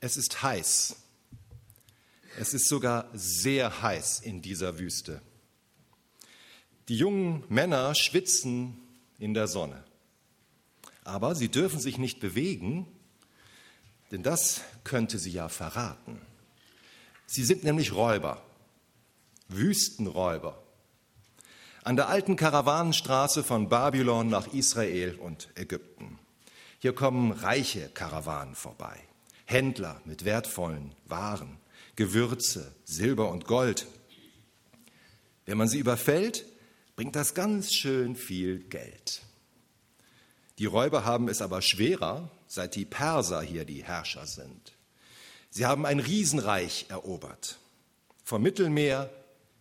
Es ist heiß. Es ist sogar sehr heiß in dieser Wüste. Die jungen Männer schwitzen in der Sonne. Aber sie dürfen sich nicht bewegen, denn das könnte sie ja verraten. Sie sind nämlich Räuber, Wüstenräuber. An der alten Karawanenstraße von Babylon nach Israel und Ägypten. Hier kommen reiche Karawanen vorbei, Händler mit wertvollen Waren, Gewürze, Silber und Gold. Wenn man sie überfällt, bringt das ganz schön viel Geld. Die Räuber haben es aber schwerer, seit die Perser hier die Herrscher sind. Sie haben ein Riesenreich erobert, vom Mittelmeer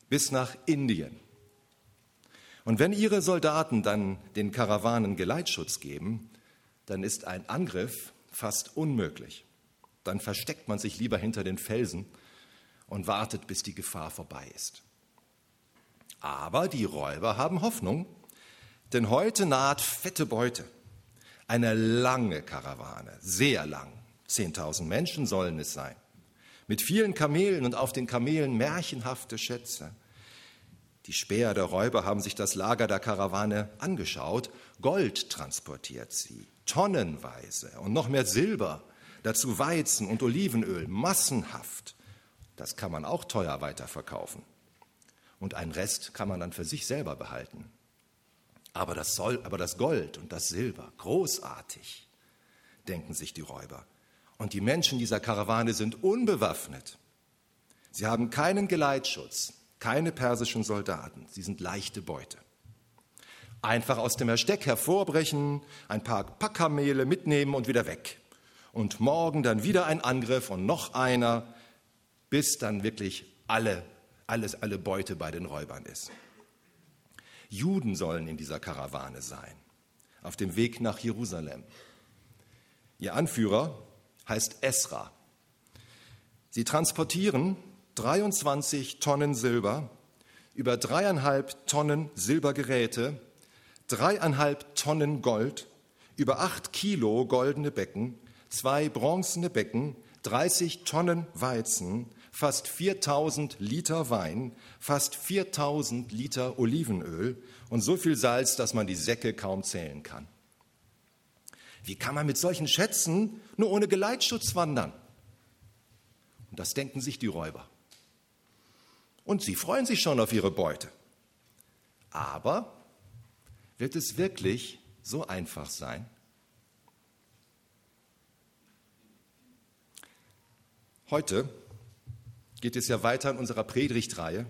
bis nach Indien. Und wenn ihre Soldaten dann den Karawanen Geleitschutz geben, dann ist ein Angriff fast unmöglich. Dann versteckt man sich lieber hinter den Felsen und wartet, bis die Gefahr vorbei ist. Aber die Räuber haben Hoffnung, denn heute naht fette Beute. Eine lange Karawane, sehr lang. Zehntausend Menschen sollen es sein. Mit vielen Kamelen und auf den Kamelen märchenhafte Schätze. Die Späher der Räuber haben sich das Lager der Karawane angeschaut. Gold transportiert sie, tonnenweise und noch mehr Silber, dazu Weizen und Olivenöl, massenhaft. Das kann man auch teuer weiterverkaufen. Und einen Rest kann man dann für sich selber behalten. Aber das, soll, aber das Gold und das Silber, großartig, denken sich die Räuber. Und die Menschen dieser Karawane sind unbewaffnet. Sie haben keinen Geleitschutz, keine persischen Soldaten. Sie sind leichte Beute. Einfach aus dem Versteck hervorbrechen, ein paar Packkamele mitnehmen und wieder weg. Und morgen dann wieder ein Angriff und noch einer, bis dann wirklich alle, alles, alle Beute bei den Räubern ist. Juden sollen in dieser Karawane sein, auf dem Weg nach Jerusalem. Ihr Anführer heißt Esra. Sie transportieren 23 Tonnen Silber, über dreieinhalb Tonnen Silbergeräte, dreieinhalb Tonnen Gold, über acht Kilo goldene Becken, zwei bronzene Becken, 30 Tonnen Weizen, fast 4000 Liter Wein, fast 4000 Liter Olivenöl und so viel Salz, dass man die Säcke kaum zählen kann. Wie kann man mit solchen Schätzen nur ohne Geleitschutz wandern? Und das denken sich die Räuber. Und sie freuen sich schon auf ihre Beute. Aber wird es wirklich so einfach sein? Heute geht es ja weiter in unserer Predigtreihe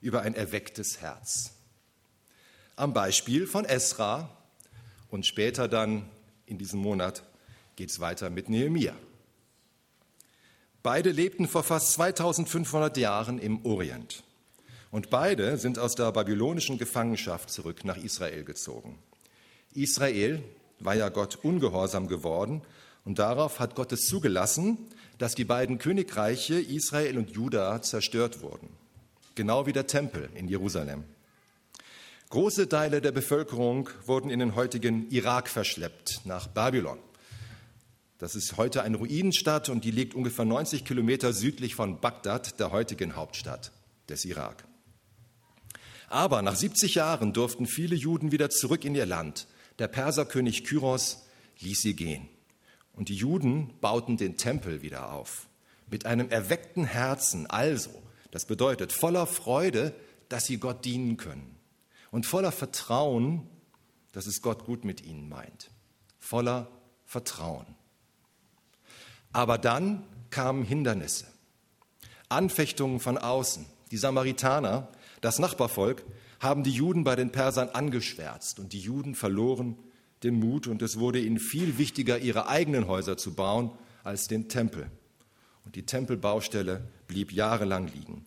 über ein erwecktes Herz. Am Beispiel von Esra und später dann in diesem Monat geht es weiter mit Nehemia. Beide lebten vor fast 2500 Jahren im Orient. Und beide sind aus der babylonischen Gefangenschaft zurück nach Israel gezogen. Israel war ja Gott ungehorsam geworden und darauf hat Gott es zugelassen, dass die beiden Königreiche Israel und Juda zerstört wurden, genau wie der Tempel in Jerusalem. Große Teile der Bevölkerung wurden in den heutigen Irak verschleppt, nach Babylon. Das ist heute eine Ruinenstadt und die liegt ungefähr 90 Kilometer südlich von Bagdad, der heutigen Hauptstadt des Irak. Aber nach 70 Jahren durften viele Juden wieder zurück in ihr Land. Der Perserkönig Kyros ließ sie gehen. Und die Juden bauten den Tempel wieder auf. Mit einem erweckten Herzen, also, das bedeutet voller Freude, dass sie Gott dienen können. Und voller Vertrauen, dass es Gott gut mit ihnen meint. Voller Vertrauen. Aber dann kamen Hindernisse, Anfechtungen von außen. Die Samaritaner, das Nachbarvolk, haben die Juden bei den Persern angeschwärzt und die Juden verloren den Mut und es wurde ihnen viel wichtiger, ihre eigenen Häuser zu bauen als den Tempel. Und die Tempelbaustelle blieb jahrelang liegen.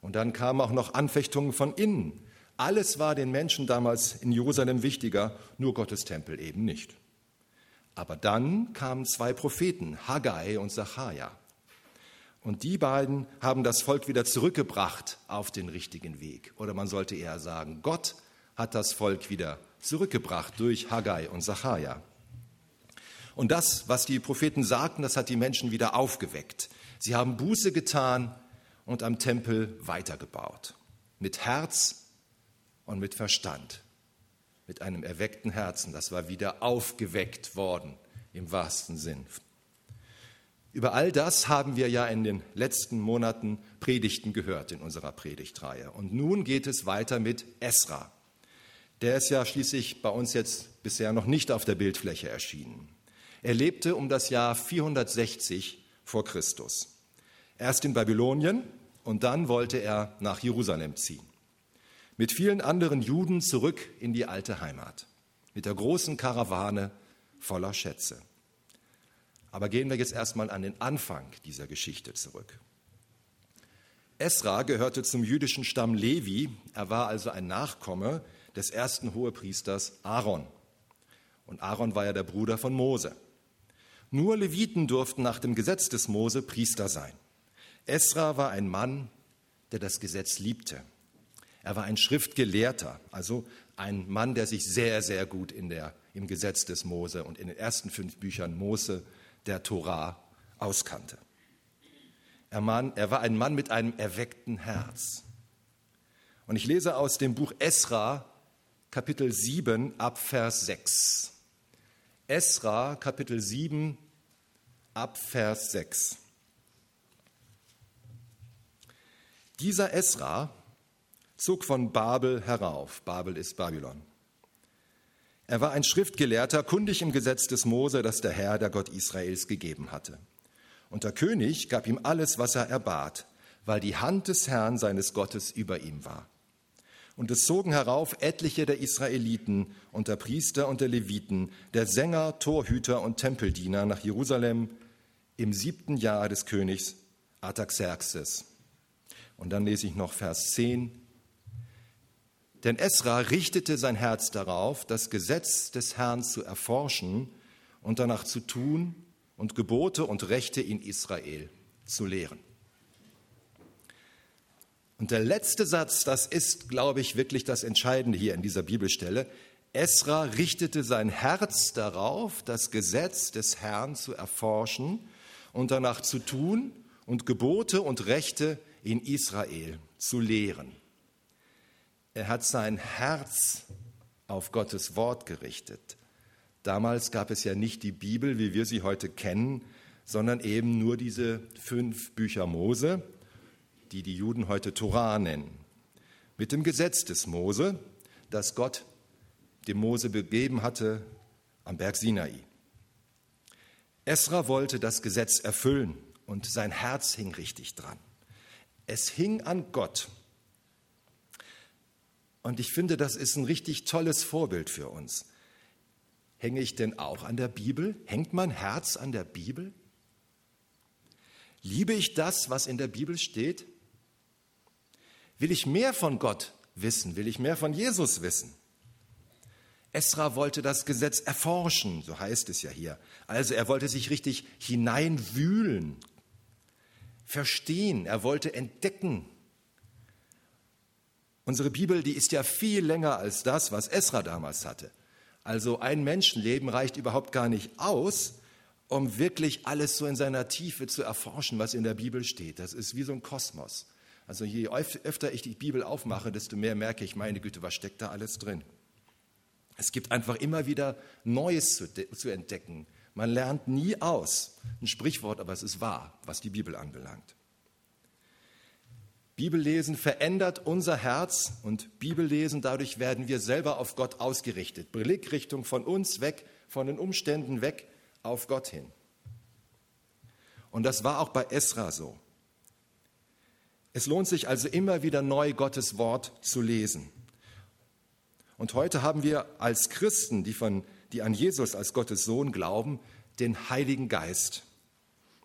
Und dann kamen auch noch Anfechtungen von innen. Alles war den Menschen damals in Jerusalem wichtiger, nur Gottes Tempel eben nicht. Aber dann kamen zwei Propheten, Haggai und Zachariah. Und die beiden haben das Volk wieder zurückgebracht auf den richtigen Weg. Oder man sollte eher sagen, Gott hat das Volk wieder zurückgebracht durch Haggai und Sacharja. Und das, was die Propheten sagten, das hat die Menschen wieder aufgeweckt. Sie haben Buße getan und am Tempel weitergebaut. Mit Herz und mit Verstand. Mit einem erweckten Herzen. Das war wieder aufgeweckt worden im wahrsten Sinn. Über all das haben wir ja in den letzten Monaten Predigten gehört in unserer Predigtreihe. Und nun geht es weiter mit Esra. Der ist ja schließlich bei uns jetzt bisher noch nicht auf der Bildfläche erschienen. Er lebte um das Jahr 460 vor Christus. Erst in Babylonien und dann wollte er nach Jerusalem ziehen. Mit vielen anderen Juden zurück in die alte Heimat. Mit der großen Karawane voller Schätze. Aber gehen wir jetzt erstmal an den Anfang dieser Geschichte zurück. Esra gehörte zum jüdischen Stamm Levi. Er war also ein Nachkomme des ersten Hohepriesters Aaron. Und Aaron war ja der Bruder von Mose. Nur Leviten durften nach dem Gesetz des Mose Priester sein. Esra war ein Mann, der das Gesetz liebte. Er war ein Schriftgelehrter, also ein Mann, der sich sehr, sehr gut in der, im Gesetz des Mose und in den ersten fünf Büchern Mose der Torah auskannte. Er, Mann, er war ein Mann mit einem erweckten Herz. Und ich lese aus dem Buch Esra, Kapitel 7, ab Vers 6. Esra, Kapitel 7, ab Vers 6. Dieser Esra zog von Babel herauf. Babel ist Babylon. Er war ein Schriftgelehrter, kundig im Gesetz des Mose, das der Herr, der Gott Israels, gegeben hatte. Und der König gab ihm alles, was er erbat, weil die Hand des Herrn seines Gottes über ihm war. Und es zogen herauf etliche der Israeliten und der Priester und der Leviten, der Sänger, Torhüter und Tempeldiener nach Jerusalem im siebten Jahr des Königs Artaxerxes. Und dann lese ich noch Vers 10 denn Esra richtete sein Herz darauf, das Gesetz des Herrn zu erforschen und danach zu tun und Gebote und Rechte in Israel zu lehren. Und der letzte Satz, das ist, glaube ich, wirklich das Entscheidende hier in dieser Bibelstelle. Esra richtete sein Herz darauf, das Gesetz des Herrn zu erforschen und danach zu tun und Gebote und Rechte in Israel zu lehren. Er hat sein Herz auf Gottes Wort gerichtet. Damals gab es ja nicht die Bibel, wie wir sie heute kennen, sondern eben nur diese fünf Bücher Mose, die die Juden heute Torah nennen. Mit dem Gesetz des Mose, das Gott dem Mose begeben hatte am Berg Sinai. Esra wollte das Gesetz erfüllen und sein Herz hing richtig dran. Es hing an Gott und ich finde, das ist ein richtig tolles Vorbild für uns. Hänge ich denn auch an der Bibel? Hängt mein Herz an der Bibel? Liebe ich das, was in der Bibel steht? Will ich mehr von Gott wissen? Will ich mehr von Jesus wissen? Esra wollte das Gesetz erforschen, so heißt es ja hier. Also er wollte sich richtig hineinwühlen, verstehen, er wollte entdecken, Unsere Bibel, die ist ja viel länger als das, was Esra damals hatte. Also ein Menschenleben reicht überhaupt gar nicht aus, um wirklich alles so in seiner Tiefe zu erforschen, was in der Bibel steht. Das ist wie so ein Kosmos. Also je öfter ich die Bibel aufmache, desto mehr merke ich, meine Güte, was steckt da alles drin? Es gibt einfach immer wieder Neues zu, zu entdecken. Man lernt nie aus. Ein Sprichwort, aber es ist wahr, was die Bibel anbelangt. Bibellesen verändert unser Herz und Bibellesen, dadurch werden wir selber auf Gott ausgerichtet. Blickrichtung von uns weg, von den Umständen weg, auf Gott hin. Und das war auch bei Esra so. Es lohnt sich also immer wieder neu Gottes Wort zu lesen. Und heute haben wir als Christen, die, von, die an Jesus als Gottes Sohn glauben, den Heiligen Geist,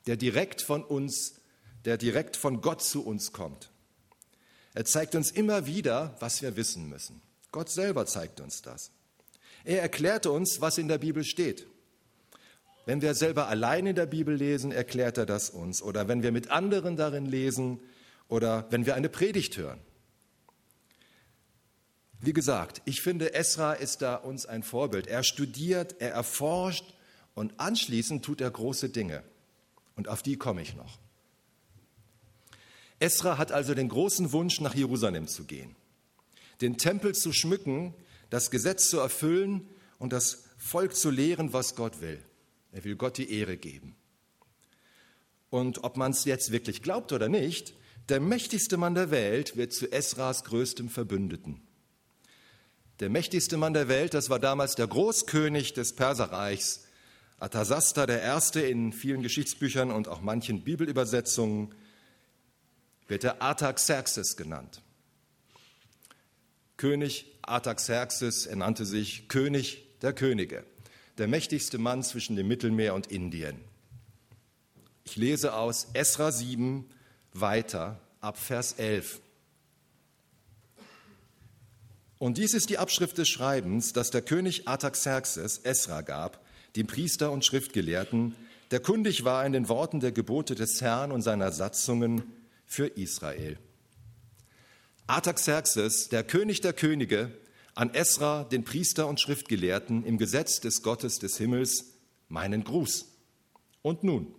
der direkt von uns, der direkt von Gott zu uns kommt. Er zeigt uns immer wieder, was wir wissen müssen. Gott selber zeigt uns das. Er erklärt uns, was in der Bibel steht. Wenn wir selber allein in der Bibel lesen, erklärt er das uns. Oder wenn wir mit anderen darin lesen oder wenn wir eine Predigt hören. Wie gesagt, ich finde, Esra ist da uns ein Vorbild. Er studiert, er erforscht und anschließend tut er große Dinge. Und auf die komme ich noch. Esra hat also den großen Wunsch, nach Jerusalem zu gehen, den Tempel zu schmücken, das Gesetz zu erfüllen und das Volk zu lehren, was Gott will. Er will Gott die Ehre geben. Und ob man es jetzt wirklich glaubt oder nicht, der mächtigste Mann der Welt wird zu Esras größtem Verbündeten. Der mächtigste Mann der Welt, das war damals der Großkönig des Perserreichs, Atasasta I. in vielen Geschichtsbüchern und auch manchen Bibelübersetzungen wird er Artaxerxes genannt. König Artaxerxes, er nannte sich König der Könige, der mächtigste Mann zwischen dem Mittelmeer und Indien. Ich lese aus Esra 7 weiter ab Vers 11. Und dies ist die Abschrift des Schreibens, das der König Artaxerxes Esra gab, dem Priester und Schriftgelehrten, der kundig war in den Worten der Gebote des Herrn und seiner Satzungen für Israel. Artaxerxes, der König der Könige, an Esra, den Priester und Schriftgelehrten im Gesetz des Gottes des Himmels, meinen Gruß. Und nun,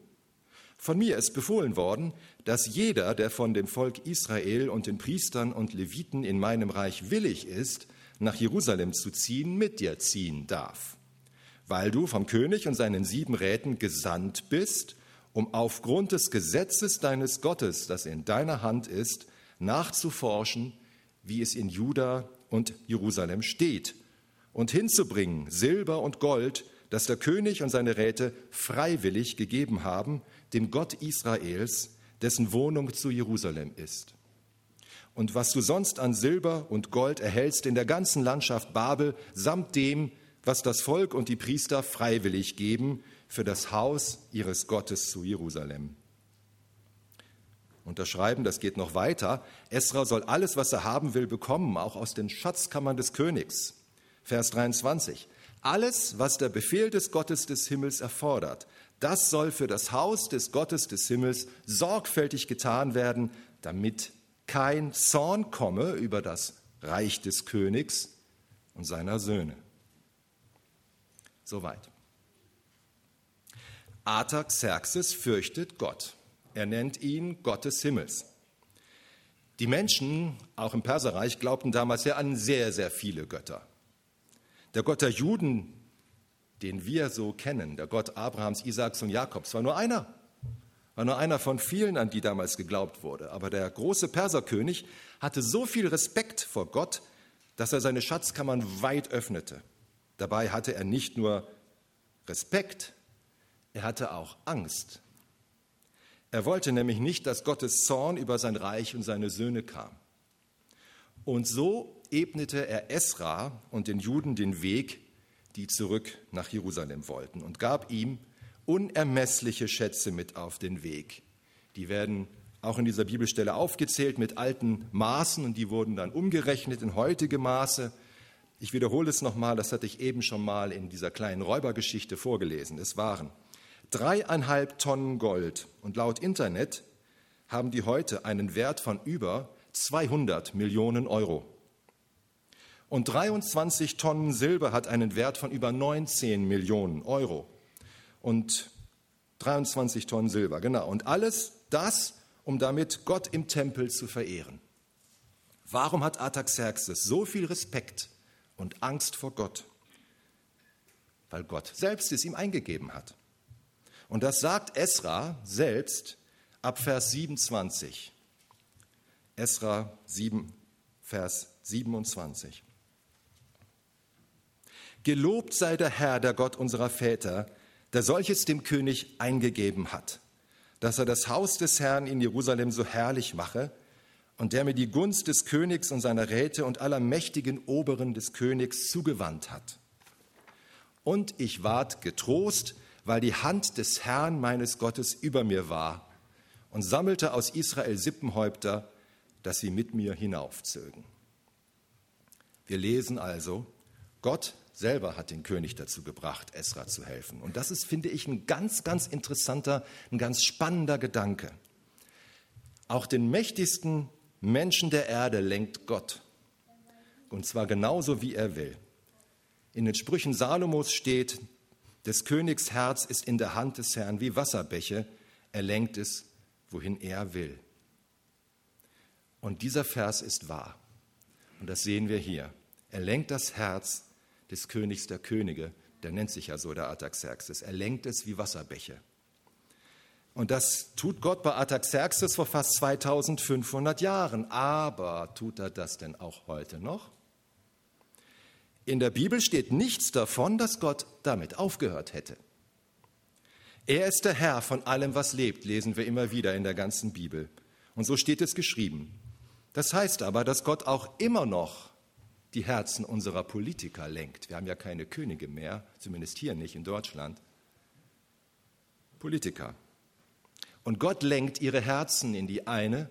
von mir ist befohlen worden, dass jeder, der von dem Volk Israel und den Priestern und Leviten in meinem Reich willig ist, nach Jerusalem zu ziehen, mit dir ziehen darf, weil du vom König und seinen sieben Räten gesandt bist, um aufgrund des Gesetzes deines Gottes, das in deiner Hand ist, nachzuforschen, wie es in Juda und Jerusalem steht, und hinzubringen Silber und Gold, das der König und seine Räte freiwillig gegeben haben, dem Gott Israels, dessen Wohnung zu Jerusalem ist. Und was du sonst an Silber und Gold erhältst in der ganzen Landschaft Babel, samt dem, was das Volk und die Priester freiwillig geben für das Haus ihres Gottes zu Jerusalem. Unterschreiben, das geht noch weiter. Esra soll alles, was er haben will, bekommen, auch aus den Schatzkammern des Königs. Vers 23. Alles, was der Befehl des Gottes des Himmels erfordert, das soll für das Haus des Gottes des Himmels sorgfältig getan werden, damit kein Zorn komme über das Reich des Königs und seiner Söhne. Soweit. Artaxerxes fürchtet Gott. Er nennt ihn Gott des Himmels. Die Menschen, auch im Perserreich, glaubten damals ja an sehr, sehr viele Götter. Der Gott der Juden, den wir so kennen, der Gott Abrahams, Isaaks und Jakobs, war nur einer. War nur einer von vielen, an die damals geglaubt wurde. Aber der große Perserkönig hatte so viel Respekt vor Gott, dass er seine Schatzkammern weit öffnete. Dabei hatte er nicht nur Respekt, er hatte auch Angst er wollte nämlich nicht, dass Gottes Zorn über sein Reich und seine Söhne kam. Und so ebnete er Esra und den Juden den Weg, die zurück nach Jerusalem wollten, und gab ihm unermessliche Schätze mit auf den Weg. Die werden auch in dieser Bibelstelle aufgezählt mit alten Maßen und die wurden dann umgerechnet in heutige Maße. Ich wiederhole es nochmal, das hatte ich eben schon mal in dieser kleinen Räubergeschichte vorgelesen. Es waren dreieinhalb Tonnen Gold. Und laut Internet haben die heute einen Wert von über 200 Millionen Euro. Und 23 Tonnen Silber hat einen Wert von über 19 Millionen Euro. Und 23 Tonnen Silber, genau. Und alles das, um damit Gott im Tempel zu verehren. Warum hat Artaxerxes so viel Respekt und Angst vor Gott? Weil Gott selbst es ihm eingegeben hat. Und das sagt Esra selbst ab Vers 27. Esra 7, Vers 27. Gelobt sei der Herr, der Gott unserer Väter, der solches dem König eingegeben hat, dass er das Haus des Herrn in Jerusalem so herrlich mache und der mir die Gunst des Königs und seiner Räte und aller mächtigen Oberen des Königs zugewandt hat. Und ich ward getrost, weil die Hand des Herrn meines Gottes über mir war und sammelte aus Israel Sippenhäupter, dass sie mit mir hinaufzögen. Wir lesen also, Gott selber hat den König dazu gebracht, Esra zu helfen. Und das ist, finde ich, ein ganz, ganz interessanter, ein ganz spannender Gedanke. Auch den mächtigsten Menschen der Erde lenkt Gott. Und zwar genauso, wie er will. In den Sprüchen Salomos steht, Des Königs Herz ist in der Hand des Herrn wie Wasserbäche, er lenkt es, wohin er will. Und dieser Vers ist wahr. Und das sehen wir hier. Er lenkt das Herz des Königs der Könige, der nennt sich ja so der Artaxerxes. Er lenkt es wie Wasserbäche. Und das tut Gott bei Artaxerxes vor fast 2500 Jahren. Aber tut er das denn auch heute noch? In der Bibel steht nichts davon, dass Gott damit aufgehört hätte. Er ist der Herr von allem, was lebt, lesen wir immer wieder in der ganzen Bibel. Und so steht es geschrieben. Das heißt aber, dass Gott auch immer noch die Herzen unserer Politiker lenkt. Wir haben ja keine Könige mehr, zumindest hier nicht in Deutschland. Politiker. Und Gott lenkt ihre Herzen in die eine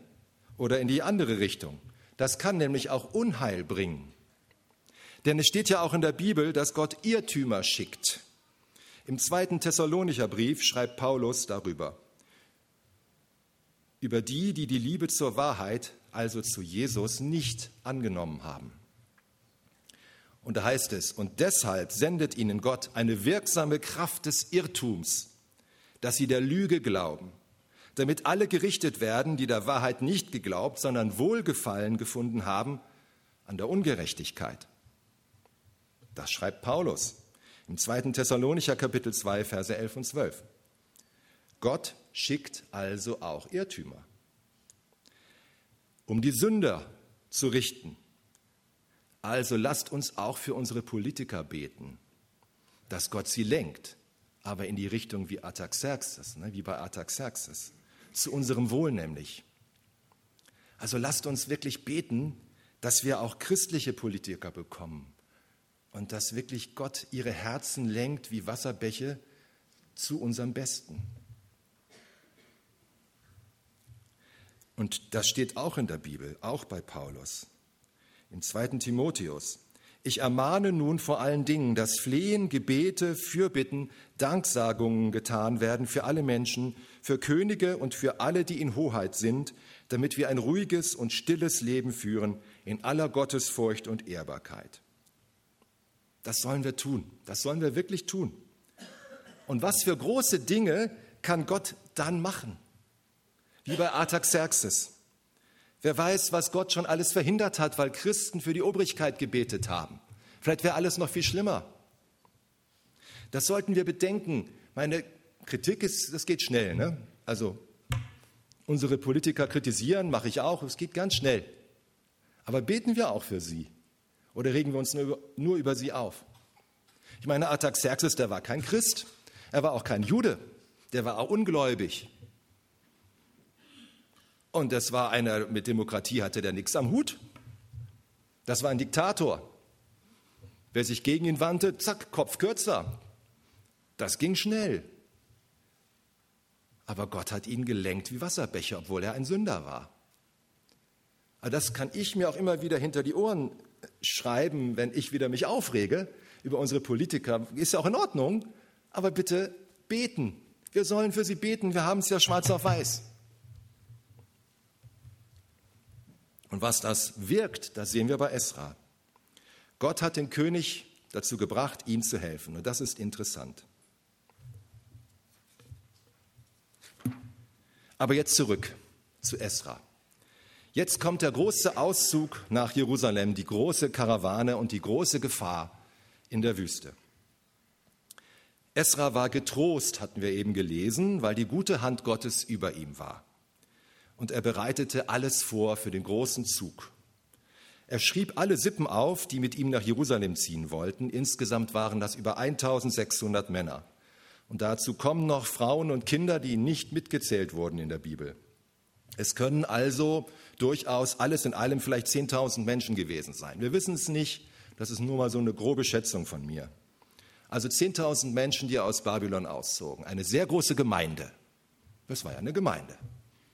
oder in die andere Richtung. Das kann nämlich auch Unheil bringen. Denn es steht ja auch in der Bibel, dass Gott Irrtümer schickt. Im zweiten Thessalonicher Brief schreibt Paulus darüber. Über die, die die Liebe zur Wahrheit, also zu Jesus, nicht angenommen haben. Und da heißt es, und deshalb sendet ihnen Gott eine wirksame Kraft des Irrtums, dass sie der Lüge glauben, damit alle gerichtet werden, die der Wahrheit nicht geglaubt, sondern Wohlgefallen gefunden haben an der Ungerechtigkeit. Das schreibt Paulus im 2. Thessalonicher Kapitel 2, Verse 11 und 12. Gott schickt also auch Irrtümer, um die Sünder zu richten also lasst uns auch für unsere Politiker beten, dass Gott sie lenkt, aber in die Richtung wie Artaxerxes, ne, wie bei Artaxerxes, zu unserem Wohl nämlich. Also lasst uns wirklich beten, dass wir auch christliche Politiker bekommen und dass wirklich Gott ihre Herzen lenkt wie Wasserbäche zu unserem Besten. Und das steht auch in der Bibel, auch bei Paulus im zweiten Timotheus. Ich ermahne nun vor allen Dingen, dass Flehen, Gebete, Fürbitten, Danksagungen getan werden für alle Menschen, für Könige und für alle, die in Hoheit sind, damit wir ein ruhiges und stilles Leben führen in aller Gottesfurcht und Ehrbarkeit. Das sollen wir tun, das sollen wir wirklich tun. Und was für große Dinge kann Gott dann machen? Wie bei Artaxerxes. Wer weiß, was Gott schon alles verhindert hat, weil Christen für die Obrigkeit gebetet haben. Vielleicht wäre alles noch viel schlimmer. Das sollten wir bedenken. Meine Kritik ist, das geht schnell. Ne? Also unsere Politiker kritisieren, mache ich auch, es geht ganz schnell. Aber beten wir auch für sie? Oder regen wir uns nur über, nur über sie auf? Ich meine, Artaxerxes, der war kein Christ, er war auch kein Jude, der war auch ungläubig. Und das war einer, mit Demokratie hatte der nichts am Hut. Das war ein Diktator. Wer sich gegen ihn wandte, zack, Kopf kürzer. Das ging schnell. Aber Gott hat ihn gelenkt wie Wasserbecher, obwohl er ein Sünder war. Aber das kann ich mir auch immer wieder hinter die Ohren schreiben, wenn ich wieder mich aufrege über unsere Politiker. Ist ja auch in Ordnung, aber bitte beten. Wir sollen für sie beten. Wir haben es ja schwarz auf weiß. Und was das wirkt, das sehen wir bei Esra. Gott hat den König dazu gebracht, ihm zu helfen. Und das ist interessant. Aber jetzt zurück zu Esra. Jetzt kommt der große Auszug nach Jerusalem, die große Karawane und die große Gefahr in der Wüste. Esra war getrost, hatten wir eben gelesen, weil die gute Hand Gottes über ihm war und er bereitete alles vor für den großen Zug. Er schrieb alle Sippen auf, die mit ihm nach Jerusalem ziehen wollten. Insgesamt waren das über 1600 Männer. Und dazu kommen noch Frauen und Kinder, die nicht mitgezählt wurden in der Bibel. Es können also durchaus alles in allem vielleicht 10.000 Menschen gewesen sein. Wir wissen es nicht, das ist nur mal so eine grobe Schätzung von mir. Also 10.000 Menschen, die aus Babylon auszogen. Eine sehr große Gemeinde. Das war ja eine Gemeinde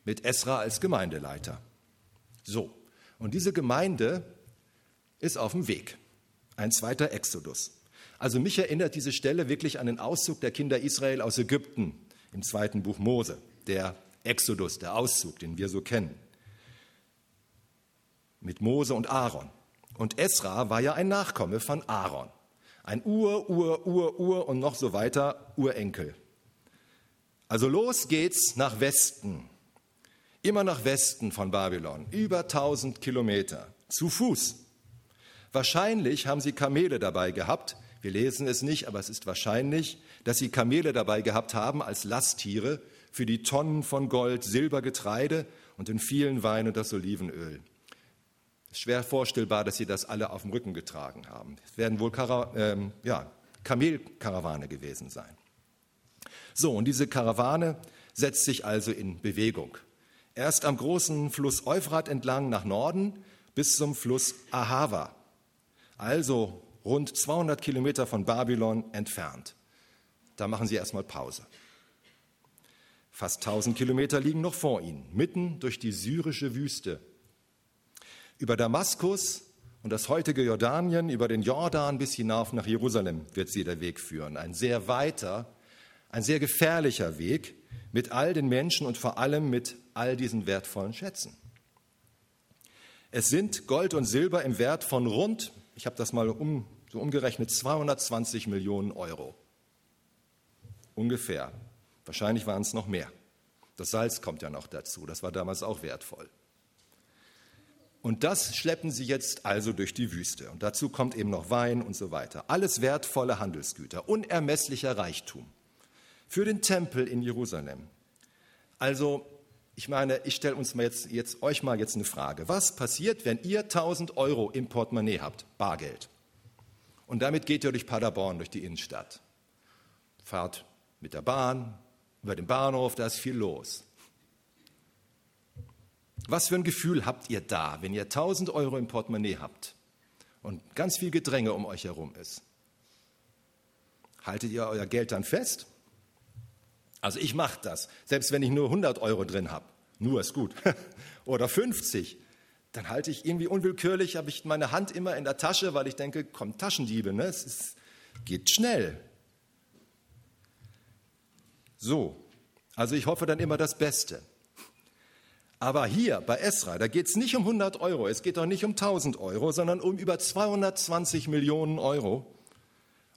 mit Esra als Gemeindeleiter. So, und diese Gemeinde ist auf dem Weg. Ein zweiter Exodus. Also mich erinnert diese Stelle wirklich an den Auszug der Kinder Israel aus Ägypten im zweiten Buch Mose, der Exodus, der Auszug, den wir so kennen. Mit Mose und Aaron. Und Esra war ja ein Nachkomme von Aaron. Ein Ur, Ur, Ur, Ur und noch so weiter Urenkel. Also los geht's nach Westen. Immer nach Westen von Babylon. Über 1000 Kilometer. Zu Fuß. Wahrscheinlich haben sie Kamele dabei gehabt. Wir lesen es nicht, aber es ist wahrscheinlich, dass sie Kamele dabei gehabt haben als Lasttiere für die Tonnen von Gold, Silber, Getreide und den vielen Wein und das Olivenöl. Es ist schwer vorstellbar, dass sie das alle auf dem Rücken getragen haben. Es werden wohl Kara ähm, ja, Kamelkarawane gewesen sein. So, und diese Karawane setzt sich also in Bewegung. Erst am großen Fluss Euphrat entlang nach Norden bis zum Fluss Ahava, also rund 200 Kilometer von Babylon entfernt. Da machen sie erstmal Pause. Fast 1000 Kilometer liegen noch vor ihnen, mitten durch die syrische Wüste. Über Damaskus und das heutige Jordanien, über den Jordan bis hinauf nach Jerusalem wird sie der Weg führen. Ein sehr weiter, ein sehr gefährlicher Weg mit all den Menschen und vor allem mit all diesen wertvollen Schätzen. Es sind Gold und Silber im Wert von rund, ich habe das mal um, so umgerechnet, 220 Millionen Euro. Ungefähr. Wahrscheinlich waren es noch mehr. Das Salz kommt ja noch dazu, das war damals auch wertvoll. Und das schleppen sie jetzt also durch die Wüste. Und dazu kommt eben noch Wein und so weiter. Alles wertvolle Handelsgüter, unermesslicher Reichtum für den Tempel in Jerusalem. Also, ich meine, ich stelle uns mal jetzt, jetzt, euch mal jetzt eine Frage. Was passiert, wenn ihr 1000 Euro im Portemonnaie habt, Bargeld? Und damit geht ihr durch Paderborn, durch die Innenstadt. Fahrt mit der Bahn, über den Bahnhof, da ist viel los. Was für ein Gefühl habt ihr da, wenn ihr 1000 Euro im Portemonnaie habt und ganz viel Gedränge um euch herum ist? Haltet ihr euer Geld dann fest? Also ich mache das, selbst wenn ich nur 100 Euro drin habe. Nur ist gut. Oder 50. Dann halte ich irgendwie unwillkürlich, habe ich meine Hand immer in der Tasche, weil ich denke, kommt Taschendiebe, ne? es ist, geht schnell. So, also ich hoffe dann immer das Beste. Aber hier bei Esra, da geht es nicht um 100 Euro, es geht auch nicht um 1000 Euro, sondern um über 220 Millionen Euro.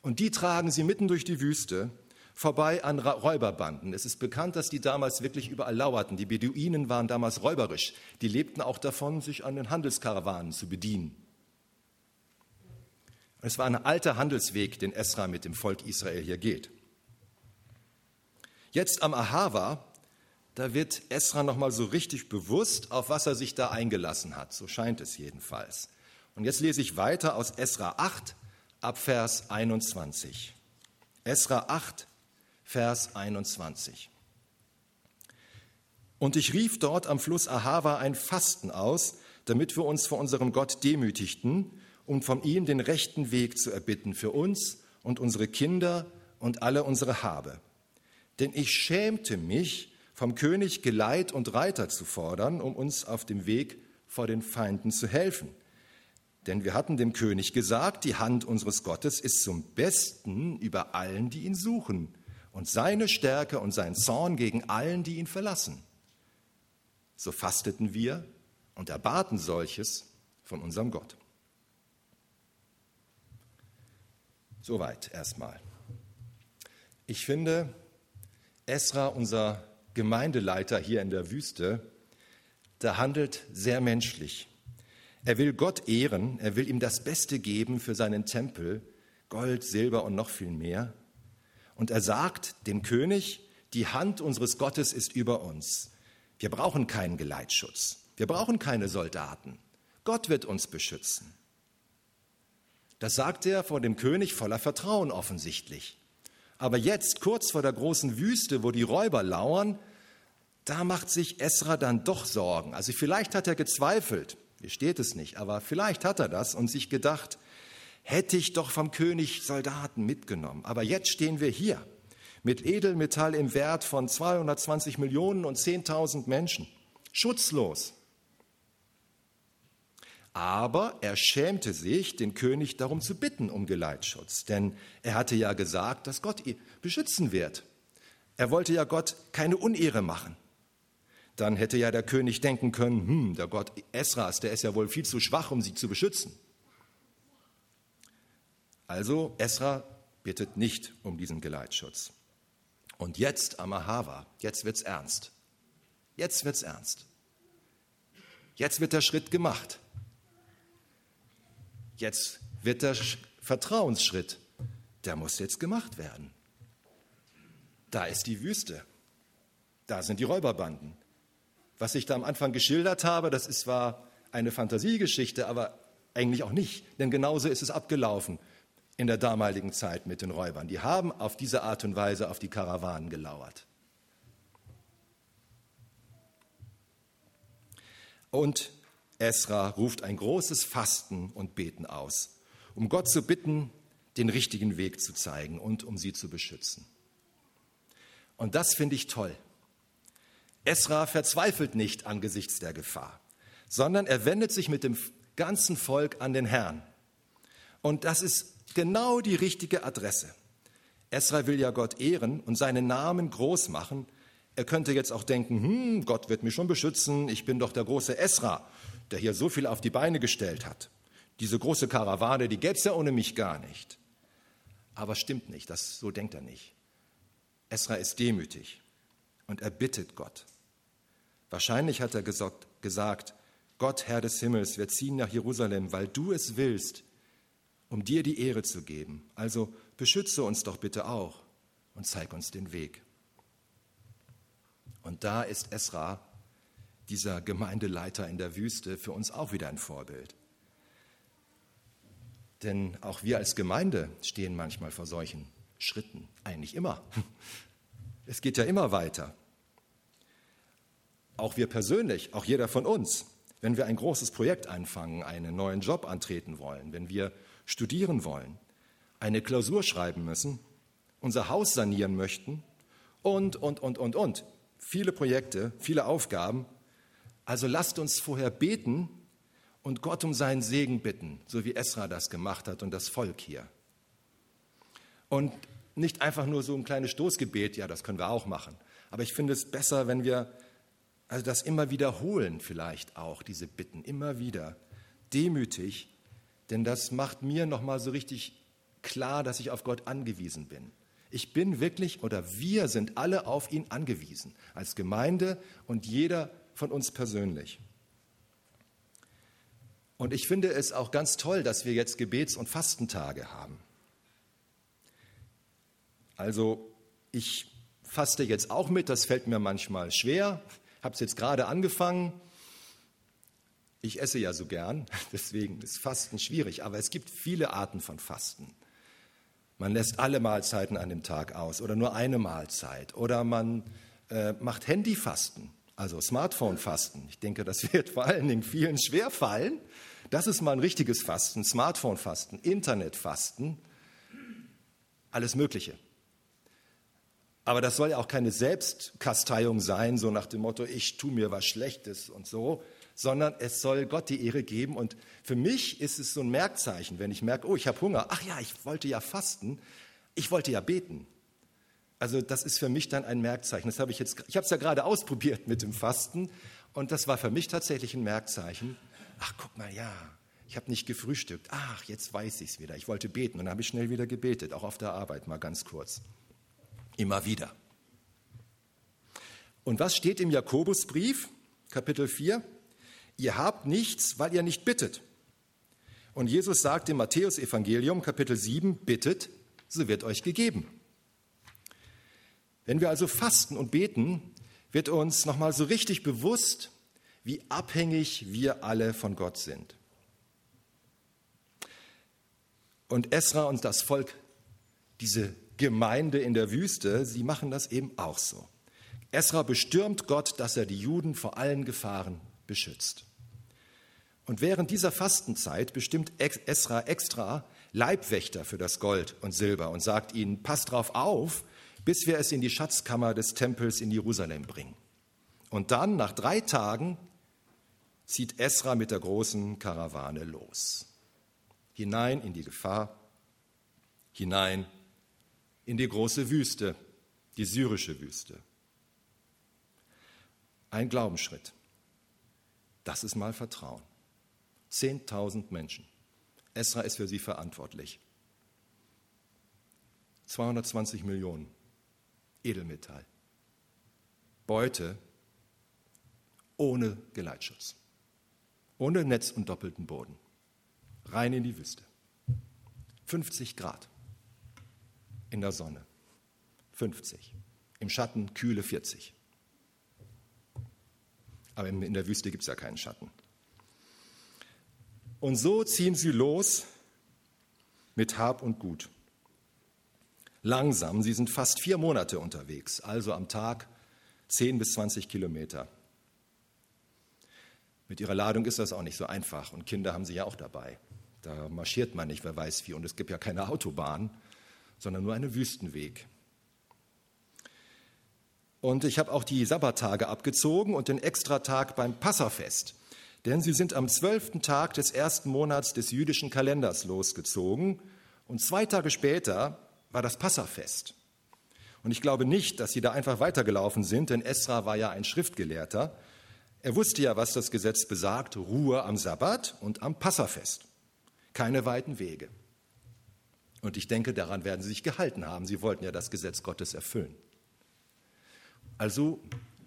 Und die tragen sie mitten durch die Wüste vorbei an Räuberbanden. Es ist bekannt, dass die damals wirklich überall lauerten. Die Beduinen waren damals räuberisch. Die lebten auch davon, sich an den Handelskarawanen zu bedienen. Es war ein alter Handelsweg, den Esra mit dem Volk Israel hier geht. Jetzt am Ahava, da wird Esra nochmal so richtig bewusst, auf was er sich da eingelassen hat. So scheint es jedenfalls. Und jetzt lese ich weiter aus Esra 8 ab Vers 21. Esra 8, Vers 21. Und ich rief dort am Fluss Ahava ein Fasten aus, damit wir uns vor unserem Gott demütigten, um von ihm den rechten Weg zu erbitten für uns und unsere Kinder und alle unsere Habe. Denn ich schämte mich, vom König Geleit und Reiter zu fordern, um uns auf dem Weg vor den Feinden zu helfen. Denn wir hatten dem König gesagt, die Hand unseres Gottes ist zum Besten über allen, die ihn suchen, und seine Stärke und sein Zorn gegen allen, die ihn verlassen. So fasteten wir und erbaten solches von unserem Gott. Soweit erstmal. Ich finde, Esra, unser Gemeindeleiter hier in der Wüste, der handelt sehr menschlich. Er will Gott ehren, er will ihm das Beste geben für seinen Tempel, Gold, Silber und noch viel mehr. Und er sagt dem König, die Hand unseres Gottes ist über uns. Wir brauchen keinen Geleitschutz. Wir brauchen keine Soldaten. Gott wird uns beschützen. Das sagt er vor dem König voller Vertrauen offensichtlich. Aber jetzt, kurz vor der großen Wüste, wo die Räuber lauern, da macht sich Esra dann doch Sorgen. Also vielleicht hat er gezweifelt, hier steht es nicht, aber vielleicht hat er das und sich gedacht, hätte ich doch vom König Soldaten mitgenommen. Aber jetzt stehen wir hier mit Edelmetall im Wert von 220 Millionen und 10.000 Menschen, schutzlos. Aber er schämte sich, den König darum zu bitten um Geleitschutz, denn er hatte ja gesagt, dass Gott ihn beschützen wird. Er wollte ja Gott keine Unehre machen. Dann hätte ja der König denken können, hm, der Gott Esras, der ist ja wohl viel zu schwach, um sie zu beschützen. Also Esra bittet nicht um diesen Geleitschutz. Und jetzt Amahava, jetzt wird's ernst. Jetzt wird's ernst. Jetzt wird der Schritt gemacht. Jetzt wird der Vertrauensschritt, der muss jetzt gemacht werden. Da ist die Wüste. Da sind die Räuberbanden. Was ich da am Anfang geschildert habe, das ist zwar eine Fantasiegeschichte, aber eigentlich auch nicht, denn genauso ist es abgelaufen in der damaligen Zeit mit den Räubern. Die haben auf diese Art und Weise auf die Karawanen gelauert. Und Esra ruft ein großes Fasten und Beten aus, um Gott zu bitten, den richtigen Weg zu zeigen und um sie zu beschützen. Und das finde ich toll. Esra verzweifelt nicht angesichts der Gefahr, sondern er wendet sich mit dem ganzen Volk an den Herrn. Und das ist genau die richtige Adresse. Esra will ja Gott ehren und seinen Namen groß machen. Er könnte jetzt auch denken, hm, Gott wird mich schon beschützen, ich bin doch der große Esra, der hier so viel auf die Beine gestellt hat. Diese große Karawane, die gäbe es ja ohne mich gar nicht. Aber stimmt nicht, das, so denkt er nicht. Esra ist demütig und er bittet Gott. Wahrscheinlich hat er gesagt, gesagt, Gott, Herr des Himmels, wir ziehen nach Jerusalem, weil du es willst, um dir die Ehre zu geben. Also beschütze uns doch bitte auch und zeig uns den Weg. Und da ist Esra, dieser Gemeindeleiter in der Wüste, für uns auch wieder ein Vorbild. Denn auch wir als Gemeinde stehen manchmal vor solchen Schritten, eigentlich immer. Es geht ja immer weiter. Auch wir persönlich, auch jeder von uns, wenn wir ein großes Projekt anfangen, einen neuen Job antreten wollen, wenn wir studieren wollen, eine Klausur schreiben müssen, unser Haus sanieren möchten und, und, und, und, und. Viele Projekte, viele Aufgaben. Also lasst uns vorher beten und Gott um seinen Segen bitten, so wie Esra das gemacht hat und das Volk hier. Und nicht einfach nur so ein kleines Stoßgebet, ja, das können wir auch machen. Aber ich finde es besser, wenn wir also das immer wiederholen vielleicht auch, diese Bitten, immer wieder, demütig, denn das macht mir nochmal so richtig klar, dass ich auf Gott angewiesen bin. Ich bin wirklich oder wir sind alle auf ihn angewiesen, als Gemeinde und jeder von uns persönlich. Und ich finde es auch ganz toll, dass wir jetzt Gebets- und Fastentage haben. Also ich faste jetzt auch mit, das fällt mir manchmal schwer, habe es jetzt gerade angefangen. Ich esse ja so gern, deswegen ist Fasten schwierig, aber es gibt viele Arten von Fasten. Man lässt alle Mahlzeiten an dem Tag aus oder nur eine Mahlzeit oder man äh, macht Handyfasten, also Smartphone-Fasten. Ich denke, das wird vor allen Dingen vielen schwer fallen. Das ist mal ein richtiges Fasten, Smartphone-Fasten, Internet-Fasten, alles Mögliche. Aber das soll ja auch keine Selbstkasteiung sein, so nach dem Motto, ich tue mir was Schlechtes und so, sondern es soll Gott die Ehre geben. Und für mich ist es so ein Merkzeichen, wenn ich merke, oh, ich habe Hunger. Ach ja, ich wollte ja fasten. Ich wollte ja beten. Also das ist für mich dann ein Merkzeichen. Das habe ich jetzt, ich habe es ja gerade ausprobiert mit dem Fasten und das war für mich tatsächlich ein Merkzeichen. Ach, guck mal, ja, ich habe nicht gefrühstückt. Ach, jetzt weiß ich es wieder. Ich wollte beten und dann habe ich schnell wieder gebetet, auch auf der Arbeit mal ganz kurz. Immer wieder. Und was steht im Jakobusbrief, Kapitel 4? Ihr habt nichts, weil ihr nicht bittet. Und Jesus sagt im Matthäusevangelium, Kapitel 7, bittet, so wird euch gegeben. Wenn wir also fasten und beten, wird uns nochmal so richtig bewusst, wie abhängig wir alle von Gott sind. Und Esra und das Volk, diese Gemeinde in der Wüste, sie machen das eben auch so. Esra bestürmt Gott, dass er die Juden vor allen Gefahren beschützt. Und während dieser Fastenzeit bestimmt Esra extra Leibwächter für das Gold und Silber und sagt ihnen, passt drauf auf, bis wir es in die Schatzkammer des Tempels in Jerusalem bringen. Und dann, nach drei Tagen, zieht Esra mit der großen Karawane los. Hinein in die Gefahr, hinein in die große Wüste, die syrische Wüste. Ein Glaubensschritt. Das ist mal Vertrauen. Zehntausend Menschen. Esra ist für sie verantwortlich. 220 Millionen Edelmetall. Beute ohne Geleitschutz, ohne Netz und doppelten Boden, rein in die Wüste. 50 Grad in der Sonne, 50, im Schatten kühle 40. Aber in der Wüste gibt es ja keinen Schatten. Und so ziehen sie los mit Hab und Gut. Langsam, sie sind fast vier Monate unterwegs, also am Tag 10 bis 20 Kilometer. Mit ihrer Ladung ist das auch nicht so einfach und Kinder haben sie ja auch dabei. Da marschiert man nicht, wer weiß wie. Und es gibt ja keine Autobahn, sondern nur einen Wüstenweg. Und ich habe auch die Sabbattage abgezogen und den Extratag beim Passafest. Denn sie sind am zwölften Tag des ersten Monats des jüdischen Kalenders losgezogen. Und zwei Tage später war das Passafest. Und ich glaube nicht, dass sie da einfach weitergelaufen sind, denn Esra war ja ein Schriftgelehrter. Er wusste ja, was das Gesetz besagt, Ruhe am Sabbat und am Passafest. Keine weiten Wege. Und ich denke, daran werden sie sich gehalten haben. Sie wollten ja das Gesetz Gottes erfüllen. Also,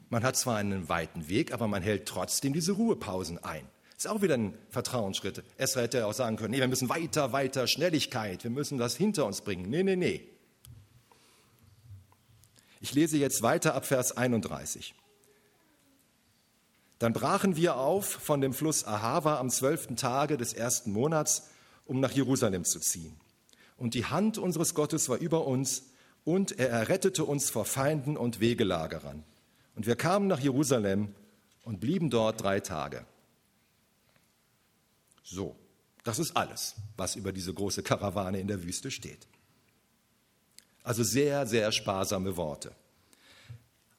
man hat zwar einen weiten Weg, aber man hält trotzdem diese Ruhepausen ein. Ist auch wieder ein Vertrauensschritt. Esra hätte auch sagen können, nee, wir müssen weiter, weiter, Schnelligkeit, wir müssen das hinter uns bringen. Nee, nee, nee. Ich lese jetzt weiter ab Vers 31. Dann brachen wir auf von dem Fluss Ahava am zwölften Tage des ersten Monats, um nach Jerusalem zu ziehen. Und die Hand unseres Gottes war über uns, und er errettete uns vor Feinden und Wegelagerern. Und wir kamen nach Jerusalem und blieben dort drei Tage. So, das ist alles, was über diese große Karawane in der Wüste steht. Also sehr, sehr sparsame Worte.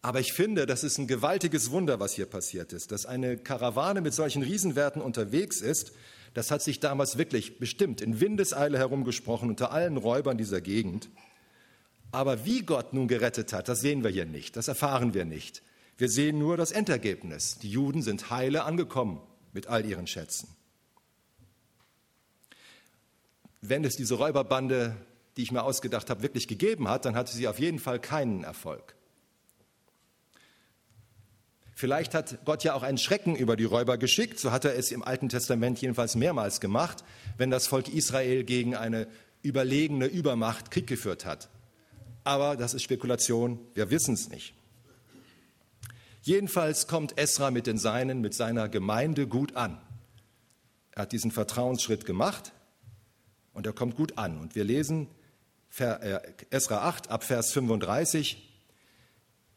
Aber ich finde, das ist ein gewaltiges Wunder, was hier passiert ist. Dass eine Karawane mit solchen Riesenwerten unterwegs ist, das hat sich damals wirklich bestimmt in Windeseile herumgesprochen unter allen Räubern dieser Gegend. Aber wie Gott nun gerettet hat, das sehen wir hier nicht, das erfahren wir nicht. Wir sehen nur das Endergebnis. Die Juden sind heile angekommen mit all ihren Schätzen. Wenn es diese Räuberbande, die ich mir ausgedacht habe, wirklich gegeben hat, dann hatte sie auf jeden Fall keinen Erfolg. Vielleicht hat Gott ja auch einen Schrecken über die Räuber geschickt, so hat er es im Alten Testament jedenfalls mehrmals gemacht, wenn das Volk Israel gegen eine überlegene Übermacht Krieg geführt hat. Aber das ist Spekulation, wir wissen es nicht. Jedenfalls kommt Esra mit den Seinen, mit seiner Gemeinde gut an. Er hat diesen Vertrauensschritt gemacht und er kommt gut an. Und wir lesen äh, Esra 8 ab Vers 35.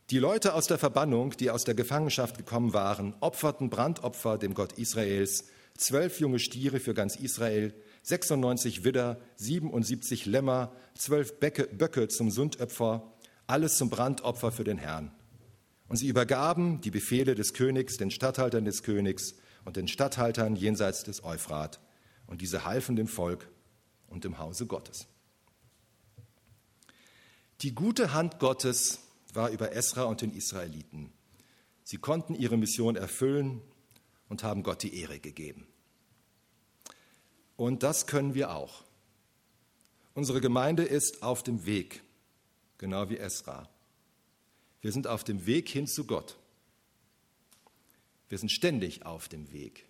Die Leute aus der Verbannung, die aus der Gefangenschaft gekommen waren, opferten Brandopfer dem Gott Israels, zwölf junge Stiere für ganz Israel, 96 Widder, 77 Lämmer, zwölf Böcke zum Sündopfer, alles zum Brandopfer für den Herrn. Und sie übergaben die Befehle des Königs, den Statthaltern des Königs und den Statthaltern jenseits des Euphrat. Und diese halfen dem Volk und dem Hause Gottes. Die gute Hand Gottes war über Esra und den Israeliten. Sie konnten ihre Mission erfüllen und haben Gott die Ehre gegeben. Und das können wir auch. Unsere Gemeinde ist auf dem Weg, genau wie Esra. Wir sind auf dem Weg hin zu Gott. Wir sind ständig auf dem Weg.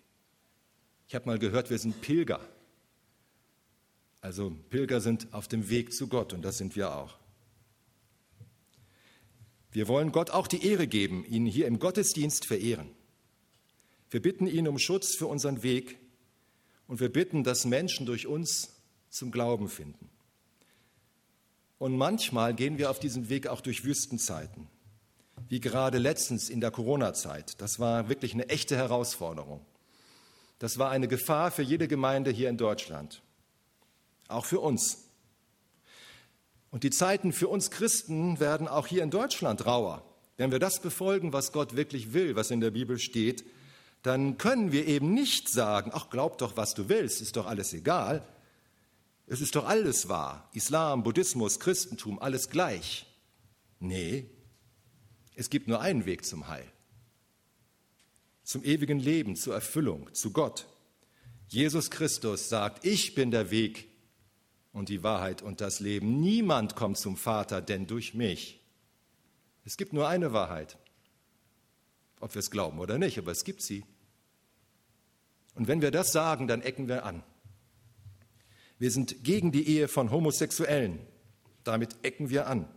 Ich habe mal gehört, wir sind Pilger. Also Pilger sind auf dem Weg zu Gott und das sind wir auch. Wir wollen Gott auch die Ehre geben, ihn hier im Gottesdienst verehren. Wir bitten ihn um Schutz für unseren Weg und wir bitten, dass Menschen durch uns zum Glauben finden. Und manchmal gehen wir auf diesem Weg auch durch Wüstenzeiten, wie gerade letztens in der Corona-Zeit. Das war wirklich eine echte Herausforderung. Das war eine Gefahr für jede Gemeinde hier in Deutschland, auch für uns. Und die Zeiten für uns Christen werden auch hier in Deutschland rauer. Wenn wir das befolgen, was Gott wirklich will, was in der Bibel steht, dann können wir eben nicht sagen, ach glaub doch, was du willst, ist doch alles egal. Es ist doch alles wahr. Islam, Buddhismus, Christentum, alles gleich. Nee, es gibt nur einen Weg zum Heil. Zum ewigen Leben, zur Erfüllung, zu Gott. Jesus Christus sagt, ich bin der Weg und die Wahrheit und das Leben. Niemand kommt zum Vater, denn durch mich. Es gibt nur eine Wahrheit. Ob wir es glauben oder nicht, aber es gibt sie. Und wenn wir das sagen, dann ecken wir an. Wir sind gegen die Ehe von Homosexuellen. Damit ecken wir an.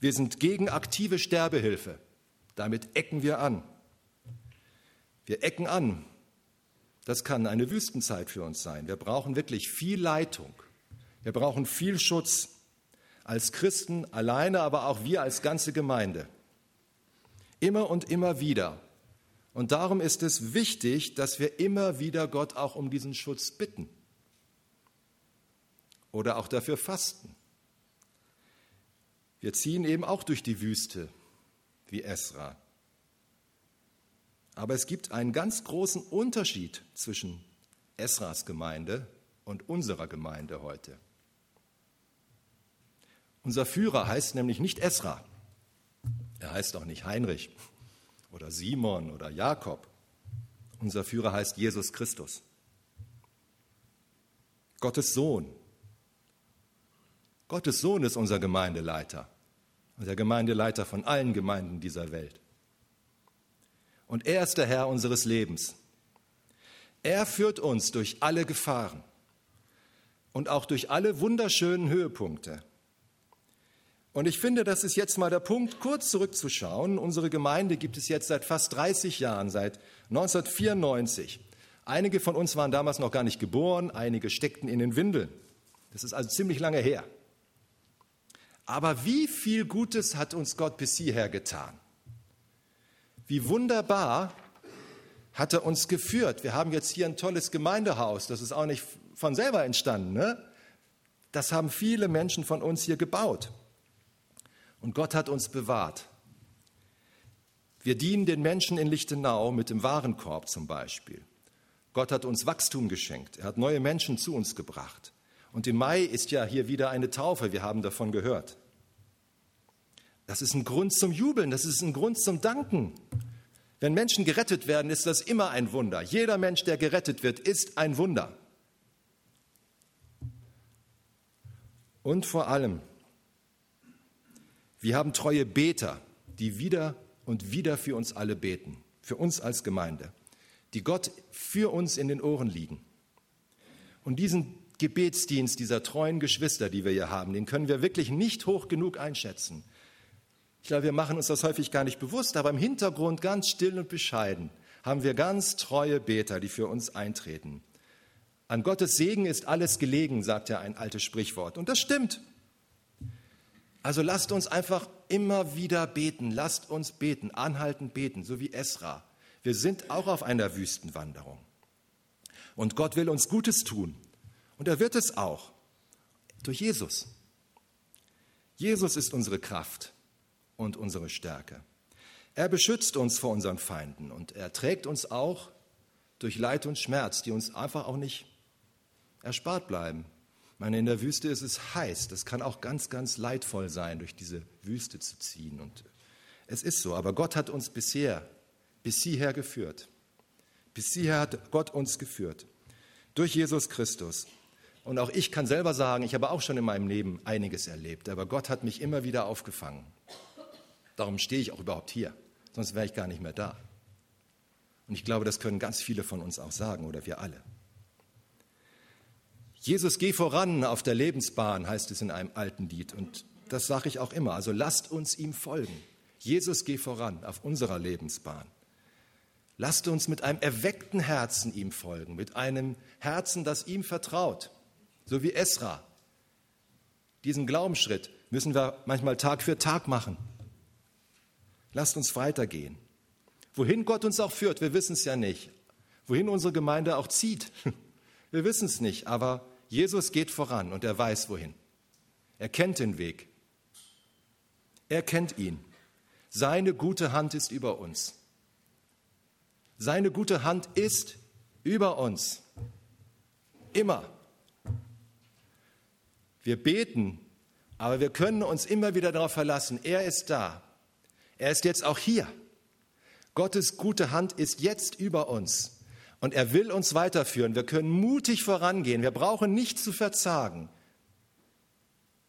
Wir sind gegen aktive Sterbehilfe. Damit ecken wir an. Wir ecken an. Das kann eine Wüstenzeit für uns sein. Wir brauchen wirklich viel Leitung. Wir brauchen viel Schutz als Christen alleine, aber auch wir als ganze Gemeinde. Immer und immer wieder. Und darum ist es wichtig, dass wir immer wieder Gott auch um diesen Schutz bitten oder auch dafür fasten. Wir ziehen eben auch durch die Wüste wie Esra. Aber es gibt einen ganz großen Unterschied zwischen Esras Gemeinde und unserer Gemeinde heute. Unser Führer heißt nämlich nicht Esra. Er heißt auch nicht Heinrich oder Simon oder Jakob. Unser Führer heißt Jesus Christus. Gottes Sohn. Gottes Sohn ist unser Gemeindeleiter und der Gemeindeleiter von allen Gemeinden dieser Welt. Und er ist der Herr unseres Lebens. Er führt uns durch alle Gefahren und auch durch alle wunderschönen Höhepunkte. Und ich finde, das ist jetzt mal der Punkt, kurz zurückzuschauen. Unsere Gemeinde gibt es jetzt seit fast 30 Jahren, seit 1994. Einige von uns waren damals noch gar nicht geboren, einige steckten in den Windeln. Das ist also ziemlich lange her. Aber wie viel Gutes hat uns Gott bis hierher getan? Wie wunderbar hat er uns geführt. Wir haben jetzt hier ein tolles Gemeindehaus, das ist auch nicht von selber entstanden. Ne? Das haben viele Menschen von uns hier gebaut. Und Gott hat uns bewahrt. Wir dienen den Menschen in Lichtenau mit dem Warenkorb zum Beispiel. Gott hat uns Wachstum geschenkt. Er hat neue Menschen zu uns gebracht. Und im Mai ist ja hier wieder eine Taufe. Wir haben davon gehört. Das ist ein Grund zum Jubeln. Das ist ein Grund zum Danken. Wenn Menschen gerettet werden, ist das immer ein Wunder. Jeder Mensch, der gerettet wird, ist ein Wunder. Und vor allem, wir haben treue Beter, die wieder und wieder für uns alle beten, für uns als Gemeinde, die Gott für uns in den Ohren liegen. Und diesen Gebetsdienst dieser treuen Geschwister, die wir hier haben, den können wir wirklich nicht hoch genug einschätzen. Ich glaube, wir machen uns das häufig gar nicht bewusst, aber im Hintergrund ganz still und bescheiden haben wir ganz treue Beter, die für uns eintreten. An Gottes Segen ist alles gelegen, sagt ja ein altes Sprichwort. Und das stimmt. Also lasst uns einfach immer wieder beten, lasst uns beten, anhaltend beten, so wie Esra. Wir sind auch auf einer Wüstenwanderung. Und Gott will uns Gutes tun. Und er wird es auch durch Jesus. Jesus ist unsere Kraft und unsere Stärke. Er beschützt uns vor unseren Feinden und er trägt uns auch durch Leid und Schmerz, die uns einfach auch nicht erspart bleiben meine, in der Wüste ist es heiß. Das kann auch ganz, ganz leidvoll sein, durch diese Wüste zu ziehen. Und es ist so. Aber Gott hat uns bisher, bis hierher geführt. Bis hierher hat Gott uns geführt. Durch Jesus Christus. Und auch ich kann selber sagen, ich habe auch schon in meinem Leben einiges erlebt. Aber Gott hat mich immer wieder aufgefangen. Darum stehe ich auch überhaupt hier. Sonst wäre ich gar nicht mehr da. Und ich glaube, das können ganz viele von uns auch sagen oder wir alle. Jesus, geh voran auf der Lebensbahn, heißt es in einem alten Lied. Und das sage ich auch immer. Also lasst uns ihm folgen. Jesus, geh voran auf unserer Lebensbahn. Lasst uns mit einem erweckten Herzen ihm folgen, mit einem Herzen, das ihm vertraut, so wie Esra. Diesen Glaubensschritt müssen wir manchmal Tag für Tag machen. Lasst uns weitergehen. Wohin Gott uns auch führt, wir wissen es ja nicht. Wohin unsere Gemeinde auch zieht, wir wissen es nicht. Aber Jesus geht voran und er weiß wohin. Er kennt den Weg. Er kennt ihn. Seine gute Hand ist über uns. Seine gute Hand ist über uns. Immer. Wir beten, aber wir können uns immer wieder darauf verlassen, er ist da. Er ist jetzt auch hier. Gottes gute Hand ist jetzt über uns. Und er will uns weiterführen. Wir können mutig vorangehen. Wir brauchen nicht zu verzagen.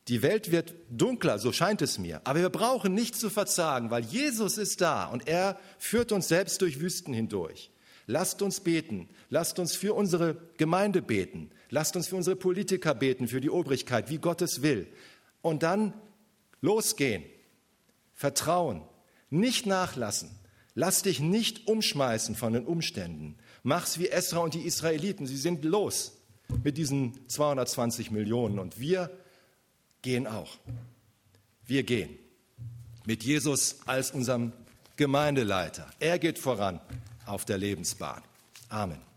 Die Welt wird dunkler, so scheint es mir. Aber wir brauchen nicht zu verzagen, weil Jesus ist da und er führt uns selbst durch Wüsten hindurch. Lasst uns beten. Lasst uns für unsere Gemeinde beten. Lasst uns für unsere Politiker beten, für die Obrigkeit, wie Gott es will. Und dann losgehen. Vertrauen. Nicht nachlassen. Lass dich nicht umschmeißen von den Umständen. Mach's wie Esra und die Israeliten. Sie sind los mit diesen 220 Millionen und wir gehen auch. Wir gehen mit Jesus als unserem Gemeindeleiter. Er geht voran auf der Lebensbahn. Amen.